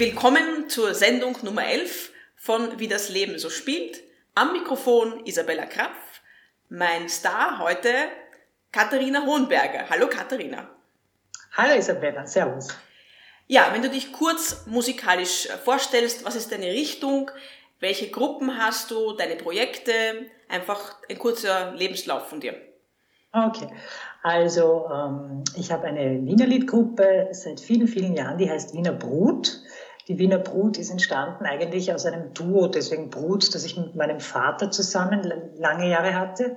Willkommen zur Sendung Nummer 11 von Wie das Leben so spielt. Am Mikrofon Isabella Krapf. Mein Star heute Katharina Hohenberger. Hallo Katharina. Hallo Isabella, servus. Ja, wenn du dich kurz musikalisch vorstellst, was ist deine Richtung, welche Gruppen hast du, deine Projekte, einfach ein kurzer Lebenslauf von dir. Okay, also ähm, ich habe eine Wiener Liedgruppe seit vielen, vielen Jahren, die heißt Wiener Brut. Die Wiener Brut ist entstanden eigentlich aus einem Duo, deswegen Brut, das ich mit meinem Vater zusammen lange Jahre hatte.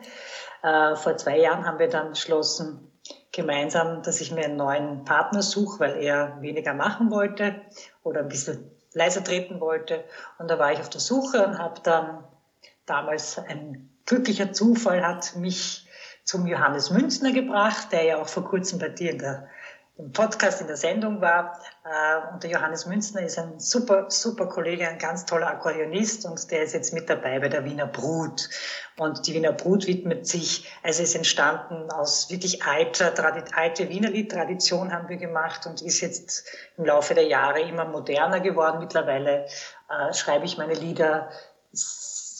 Äh, vor zwei Jahren haben wir dann beschlossen, gemeinsam, dass ich mir einen neuen Partner suche, weil er weniger machen wollte oder ein bisschen leiser treten wollte. Und da war ich auf der Suche und habe dann damals ein glücklicher Zufall hat mich zum Johannes Münzner gebracht, der ja auch vor kurzem bei dir in der, im Podcast in der Sendung war. Äh, und der Johannes Münzner ist ein super, super Kollege, ein ganz toller Akkordeonist und der ist jetzt mit dabei bei der Wiener Brut. Und die Wiener Brut widmet sich, also ist entstanden aus wirklich alter, alte Wiener Liedtradition haben wir gemacht und ist jetzt im Laufe der Jahre immer moderner geworden. Mittlerweile äh, schreibe ich meine Lieder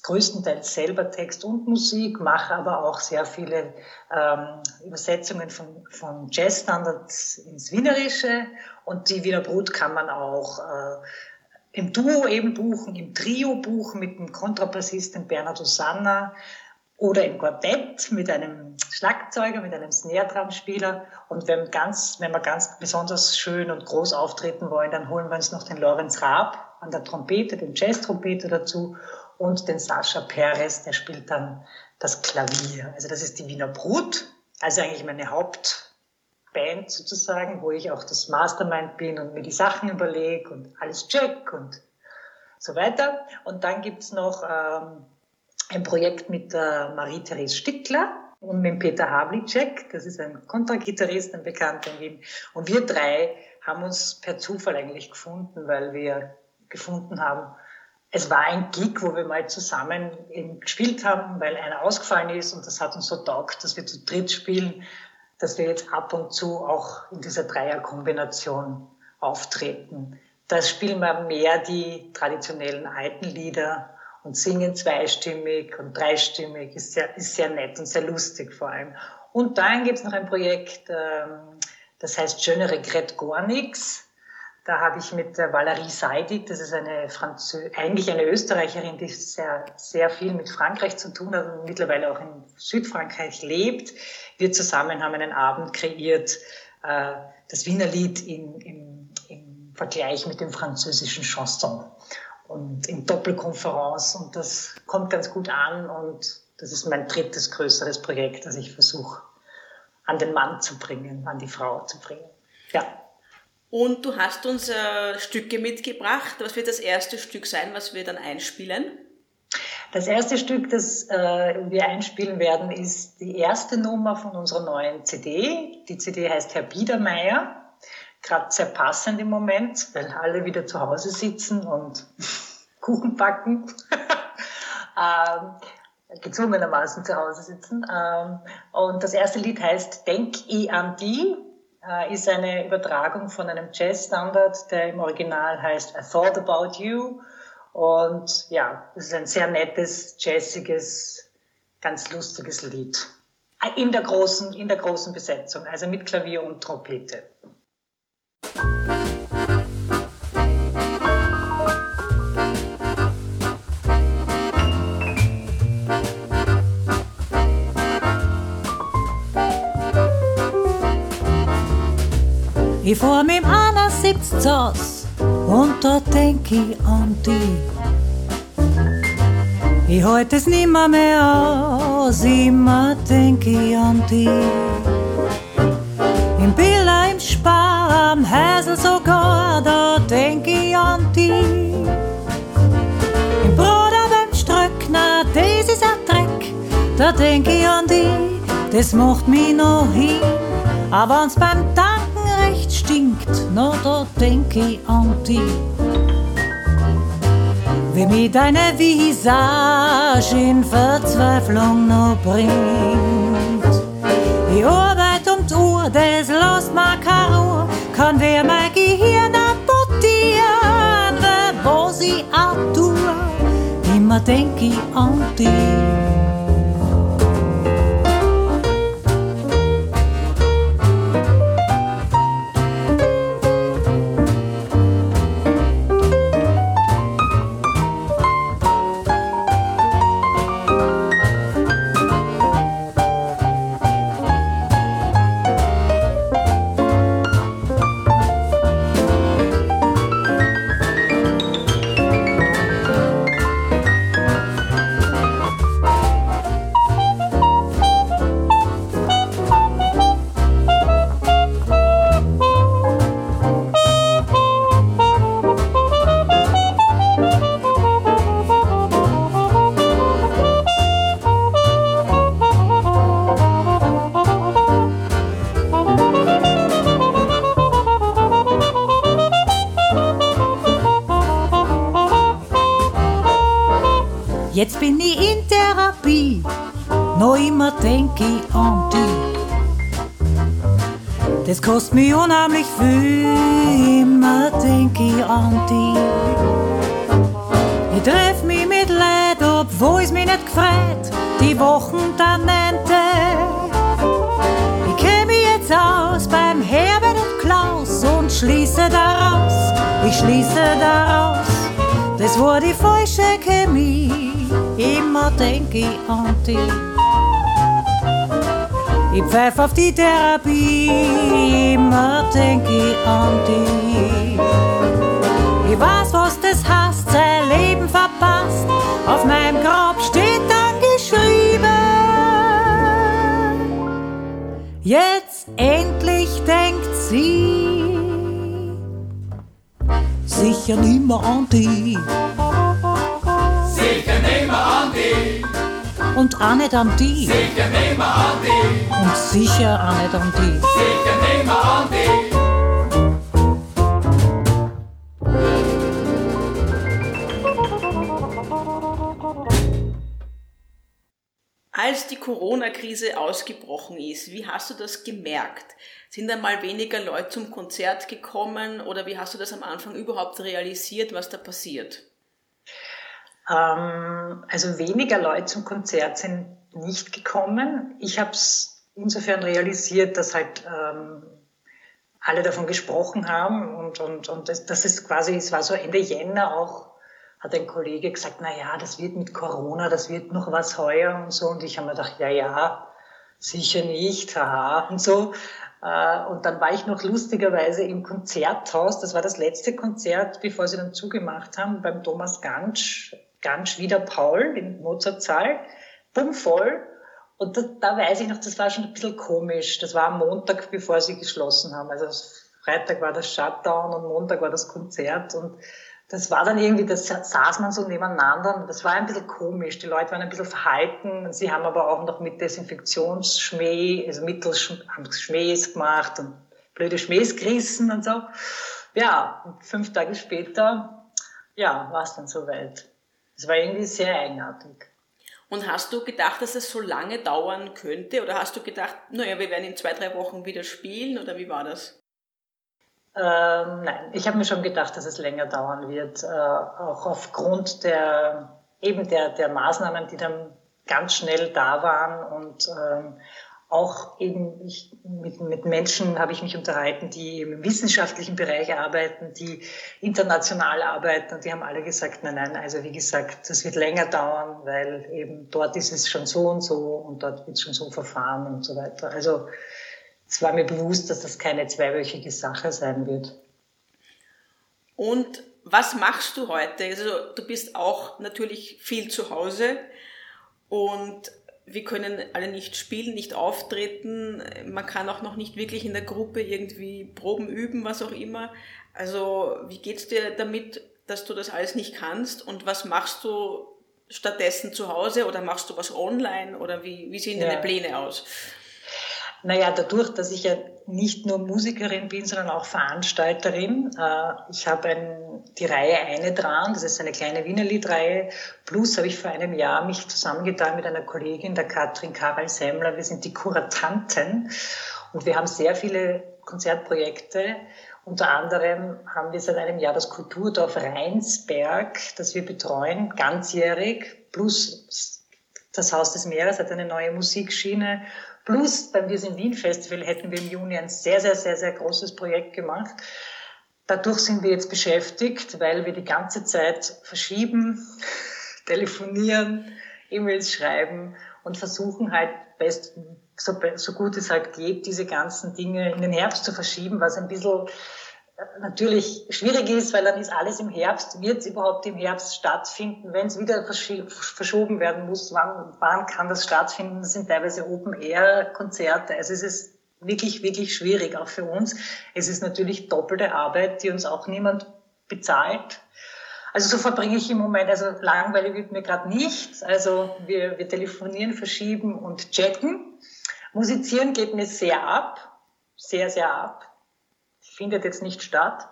größtenteils selber Text und Musik, mache aber auch sehr viele ähm, Übersetzungen von, von Jazzstandards ins Wienerische und die Wiener Brut kann man auch äh, im Duo eben buchen, im Trio buchen mit dem Kontrabassisten Bernhard Osanna oder im Quartett mit einem Schlagzeuger, mit einem Snare-Drum-Spieler. Und wenn, ganz, wenn wir ganz besonders schön und groß auftreten wollen, dann holen wir uns noch den Lorenz Raab an der Trompete, den Jazz-Trompeter dazu und den Sascha Perez, der spielt dann das Klavier. Also das ist die Wiener Brut, also eigentlich meine Hauptband sozusagen, wo ich auch das Mastermind bin und mir die Sachen überlege und alles check und so weiter. Und dann gibt's noch ähm, ein Projekt mit der Marie-Therese Stickler und mit Peter Havlicek, das ist ein Kontragitarrist, ein Bekannter in Wien. Und wir drei haben uns per Zufall eigentlich gefunden, weil wir gefunden haben, es war ein Gig, wo wir mal zusammen eben gespielt haben, weil einer ausgefallen ist und das hat uns so taugt, dass wir zu dritt spielen, dass wir jetzt ab und zu auch in dieser Dreierkombination auftreten. Da spielen wir mehr die traditionellen alten Lieder und singen zweistimmig und dreistimmig, ist sehr, ist sehr nett und sehr lustig vor allem. Und dann gibt's noch ein Projekt, ähm, das heißt Je ne regrette gar nichts. Da habe ich mit der Valerie Seidig, das ist eine Franzö eigentlich eine Österreicherin, die sehr, sehr viel mit Frankreich zu tun hat und mittlerweile auch in Südfrankreich lebt. Wir zusammen haben einen Abend kreiert, äh, das Wiener Lied in, im, im Vergleich mit dem französischen Chanson und in Doppelkonferenz und das kommt ganz gut an und das ist mein drittes größeres Projekt, das ich versuche an den Mann zu bringen, an die Frau zu bringen. Ja. Und du hast uns äh, Stücke mitgebracht. Was wird das erste Stück sein, was wir dann einspielen? Das erste Stück, das äh, wir einspielen werden, ist die erste Nummer von unserer neuen CD. Die CD heißt Herr Biedermeier. Gerade sehr passend im Moment, weil alle wieder zu Hause sitzen und Kuchen backen. ähm, gezwungenermaßen zu Hause sitzen. Ähm, und das erste Lied heißt Denk i an die ist eine Übertragung von einem Jazz-Standard, der im Original heißt I Thought About You. Und ja, es ist ein sehr nettes, jazziges, ganz lustiges Lied. In der großen, in der großen Besetzung, also mit Klavier und Trompete. Ich vor mit einer sitzt saß und da denk ich an die. Ich halt es nimmer mehr aus, immer denk ich an die. Im Biller, im Spar, am Häsel sogar, da denk ich an die. Im Bruder beim Ströckner, das ist ein Dreck, da denk ich an die. Das macht mich noch hin, aber wenn's beim recht stinkt, na da denk ich an dich. Wie mich deine Visage in Verzweiflung noch bringt. Die Arbeit um die Uhr, das lässt mir keine kann wer mein Gehirn amputieren. auch tue, immer denk ich an dich. Jetzt bin ich in Therapie, noch immer denk ich an dich. Das kostet mich unheimlich viel, immer denk ich an dich. Ich treff mich mit Leid, obwohl es mich nicht gefreut, die Wochen dann nennte. Ich mich jetzt aus beim Herbert und Klaus und schließe daraus, ich schließe daraus, das war die falsche Chemie immer denk ich an dich. Ich pfeif auf die Therapie, immer denk ich an dich. Ich weiß, was das heißt, sein Leben verpasst. Auf meinem Grab steht dann geschrieben. Jetzt endlich denkt sie sicher nimmer an dich. und auch nicht an die. Sicher wir an die. Und sicher auch nicht an die. Sicher wir an die. Als die Corona-Krise ausgebrochen ist, wie hast du das gemerkt? Sind da mal weniger Leute zum Konzert gekommen oder wie hast du das am Anfang überhaupt realisiert, was da passiert? Ähm, also weniger Leute zum Konzert sind nicht gekommen. Ich habe es insofern realisiert, dass halt ähm, alle davon gesprochen haben und, und, und das, das ist quasi, es war so Ende Jänner auch, hat ein Kollege gesagt, na ja, das wird mit Corona, das wird noch was heuer und so. Und ich habe mir gedacht, ja, ja, sicher nicht, haha und so. Äh, und dann war ich noch lustigerweise im Konzerthaus. Das war das letzte Konzert, bevor sie dann zugemacht haben, beim Thomas Gansch ganz wieder Paul im Mozartsaal, bummvoll. Und da, da weiß ich noch, das war schon ein bisschen komisch. Das war am Montag, bevor sie geschlossen haben. Also Freitag war das Shutdown und Montag war das Konzert. Und das war dann irgendwie, das saß man so nebeneinander das war ein bisschen komisch. Die Leute waren ein bisschen verhalten. Sie haben aber auch noch mit Desinfektionsschmäh, also Mittelschmähs gemacht und blöde Schmähs gerissen und so. Ja, fünf Tage später, ja, war es dann soweit. Es war irgendwie sehr eigenartig. Und hast du gedacht, dass es so lange dauern könnte? Oder hast du gedacht, naja, wir werden in zwei, drei Wochen wieder spielen? Oder wie war das? Ähm, nein, ich habe mir schon gedacht, dass es länger dauern wird. Äh, auch aufgrund der, eben der, der Maßnahmen, die dann ganz schnell da waren und ähm, auch eben ich, mit, mit Menschen habe ich mich unterhalten, die im wissenschaftlichen Bereich arbeiten, die international arbeiten und die haben alle gesagt, nein, nein, also wie gesagt, das wird länger dauern, weil eben dort ist es schon so und so und dort wird es schon so verfahren und so weiter. Also es war mir bewusst, dass das keine zweiwöchige Sache sein wird. Und was machst du heute? Also du bist auch natürlich viel zu Hause und wir können alle nicht spielen, nicht auftreten. Man kann auch noch nicht wirklich in der Gruppe irgendwie Proben üben, was auch immer. Also wie geht's dir damit, dass du das alles nicht kannst? Und was machst du stattdessen zu Hause oder machst du was online oder wie, wie sehen ja. deine Pläne aus? Naja, dadurch, dass ich ja nicht nur Musikerin bin, sondern auch Veranstalterin. Äh, ich habe ein, die Reihe Eine dran, das ist eine kleine Wiener Liedreihe. Plus habe ich vor einem Jahr mich zusammengetan mit einer Kollegin, der Katrin Karel Semmler. Wir sind die Kuratanten und wir haben sehr viele Konzertprojekte Unter anderem haben wir seit einem Jahr das Kulturdorf Rheinsberg, das wir betreuen, ganzjährig, plus das Haus des Meeres hat eine neue Musikschiene, plus beim Wir sind Wien Festival hätten wir im Juni ein sehr, sehr, sehr, sehr großes Projekt gemacht. Dadurch sind wir jetzt beschäftigt, weil wir die ganze Zeit verschieben, telefonieren, E-Mails schreiben und versuchen halt best, so, so gut es halt geht, diese ganzen Dinge in den Herbst zu verschieben, was ein bisschen natürlich schwierig ist, weil dann ist alles im Herbst. Wird es überhaupt im Herbst stattfinden? Wenn es wieder verschoben werden muss, wann, wann kann das stattfinden? Das sind teilweise Open-Air-Konzerte. Also es ist wirklich, wirklich schwierig, auch für uns. Es ist natürlich doppelte Arbeit, die uns auch niemand bezahlt. Also so verbringe ich im Moment, also langweilig wird mir gerade nichts. Also wir, wir telefonieren, verschieben und chatten. Musizieren geht mir sehr ab, sehr, sehr ab. Findet jetzt nicht statt.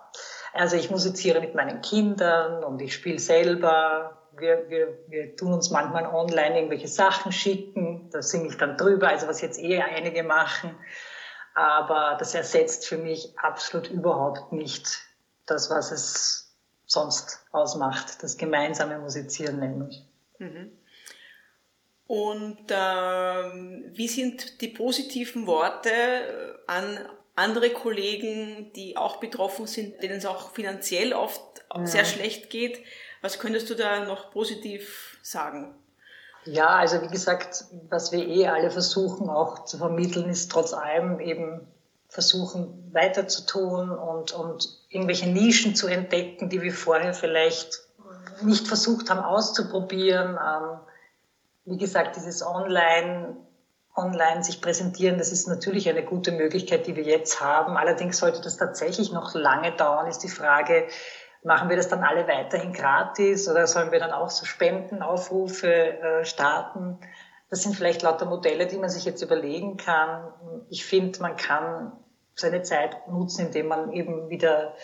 Also ich musiziere mit meinen Kindern und ich spiele selber. Wir, wir, wir tun uns manchmal online irgendwelche Sachen schicken. Da singe ich dann drüber, also was jetzt eh einige machen. Aber das ersetzt für mich absolut überhaupt nicht das, was es sonst ausmacht, das gemeinsame Musizieren nämlich. Mhm. Und ähm, wie sind die positiven Worte an andere Kollegen, die auch betroffen sind, denen es auch finanziell oft ja. sehr schlecht geht? Was könntest du da noch positiv sagen? Ja, also wie gesagt, was wir eh alle versuchen auch zu vermitteln, ist trotz allem eben versuchen weiterzutun und, und irgendwelche Nischen zu entdecken, die wir vorher vielleicht nicht versucht haben auszuprobieren. Ähm, wie gesagt, dieses Online, Online sich präsentieren, das ist natürlich eine gute Möglichkeit, die wir jetzt haben. Allerdings sollte das tatsächlich noch lange dauern, ist die Frage, machen wir das dann alle weiterhin gratis oder sollen wir dann auch so Spendenaufrufe äh, starten? Das sind vielleicht lauter Modelle, die man sich jetzt überlegen kann. Ich finde, man kann seine Zeit nutzen, indem man eben wieder,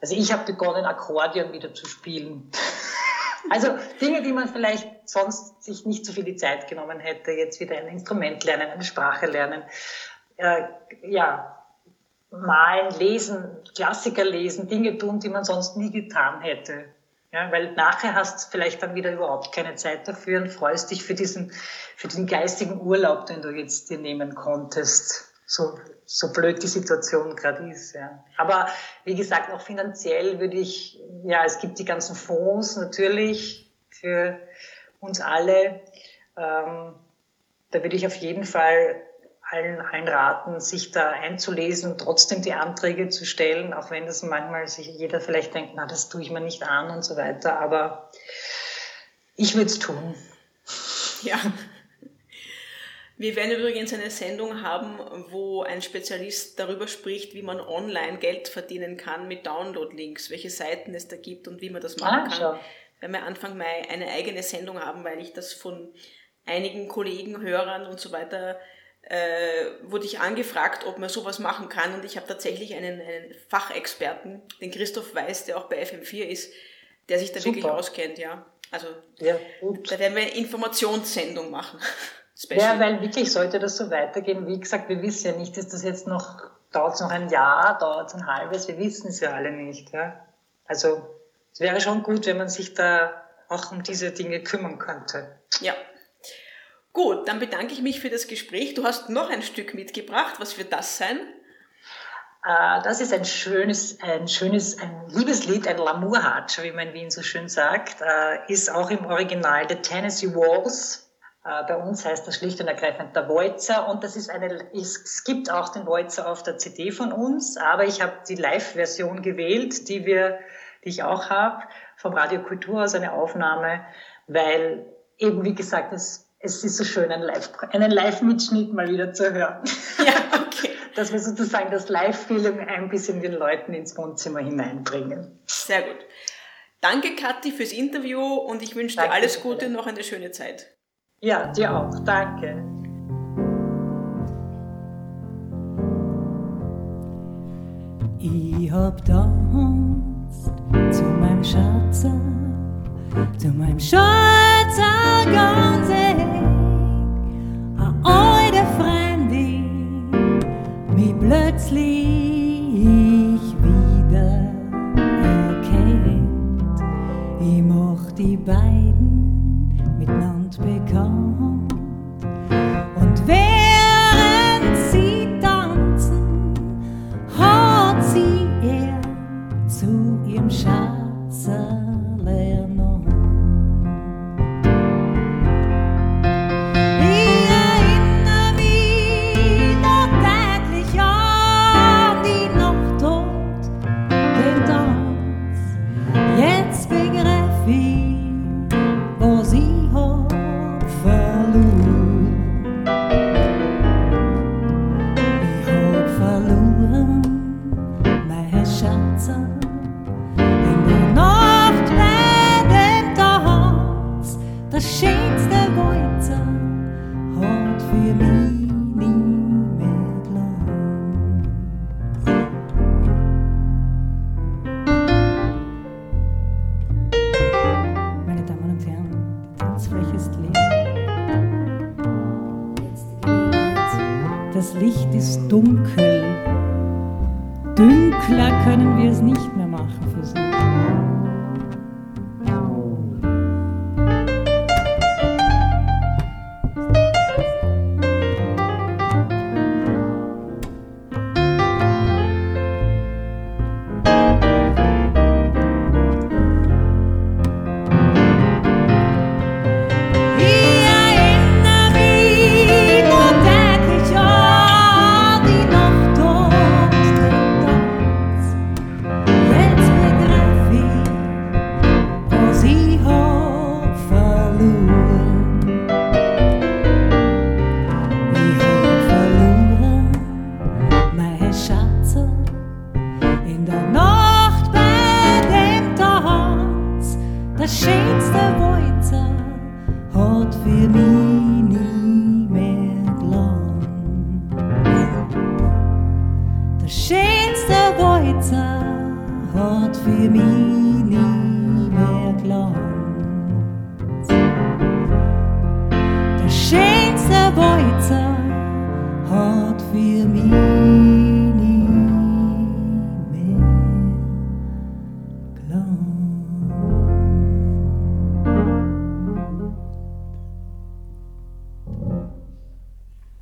also ich habe begonnen, Akkordeon wieder zu spielen. Also Dinge, die man vielleicht sonst sich nicht so viel die Zeit genommen hätte, jetzt wieder ein Instrument lernen, eine Sprache lernen, äh, ja, malen, lesen, Klassiker lesen, Dinge tun, die man sonst nie getan hätte. Ja, weil nachher hast du vielleicht dann wieder überhaupt keine Zeit dafür und freust dich für diesen, für den geistigen Urlaub, den du jetzt dir nehmen konntest so, so blöd die Situation gerade ist. Ja. Aber wie gesagt, auch finanziell würde ich, ja, es gibt die ganzen Fonds natürlich für uns alle. Ähm, da würde ich auf jeden Fall allen, allen raten, sich da einzulesen und trotzdem die Anträge zu stellen, auch wenn das manchmal sich jeder vielleicht denkt, na, das tue ich mir nicht an und so weiter. Aber ich würde es tun. Ja, wir werden übrigens eine Sendung haben, wo ein Spezialist darüber spricht, wie man online Geld verdienen kann mit Download-Links, welche Seiten es da gibt und wie man das machen ah, kann. Schon. Werden wir Anfang Mai eine eigene Sendung haben, weil ich das von einigen Kollegen, Hörern und so weiter äh, wurde ich angefragt, ob man sowas machen kann und ich habe tatsächlich einen, einen, Fachexperten, den Christoph Weiß, der auch bei FM4 ist, der sich da Super. wirklich auskennt, ja. Also ja, da werden wir eine Informationssendung machen. Special. Ja, weil wirklich sollte das so weitergehen. Wie gesagt, wir wissen ja nicht, ist das jetzt noch, dauert es noch ein Jahr, dauert es ein halbes, wir wissen es ja alle nicht. Ja? Also es wäre schon gut, wenn man sich da auch um diese Dinge kümmern könnte. Ja. Gut, dann bedanke ich mich für das Gespräch. Du hast noch ein Stück mitgebracht. Was wird das sein? Äh, das ist ein schönes, ein schönes, ein Liebeslied, ein Lamourhatsch, wie man in Wien so schön sagt, äh, ist auch im Original The Tennessee Walls bei uns heißt das schlicht und ergreifend der Wolzer und das ist eine, es gibt auch den Wolzer auf der CD von uns, aber ich habe die Live-Version gewählt, die wir, die ich auch habe, vom Radio Kulturhaus, eine Aufnahme, weil eben wie gesagt, es, es ist so schön, einen Live, einen Live-Mitschnitt mal wieder zu hören. Ja, okay. Dass wir sozusagen das Live-Feeling ein bisschen den Leuten ins Wohnzimmer hineinbringen. Sehr gut. Danke, Kathi, fürs Interview und ich wünsche dir alles Gute und noch eine schöne Zeit. Ja, dir auch. Danke. Ich hab tanzt zu meinem Schatz, zu meinem Schatz ganz eng. Eine alte mich plötzlich wieder erkennt. Ich mach die beiden. das Licht ist dunkel. Dünkler können wir es nicht mehr machen für sie. Für mich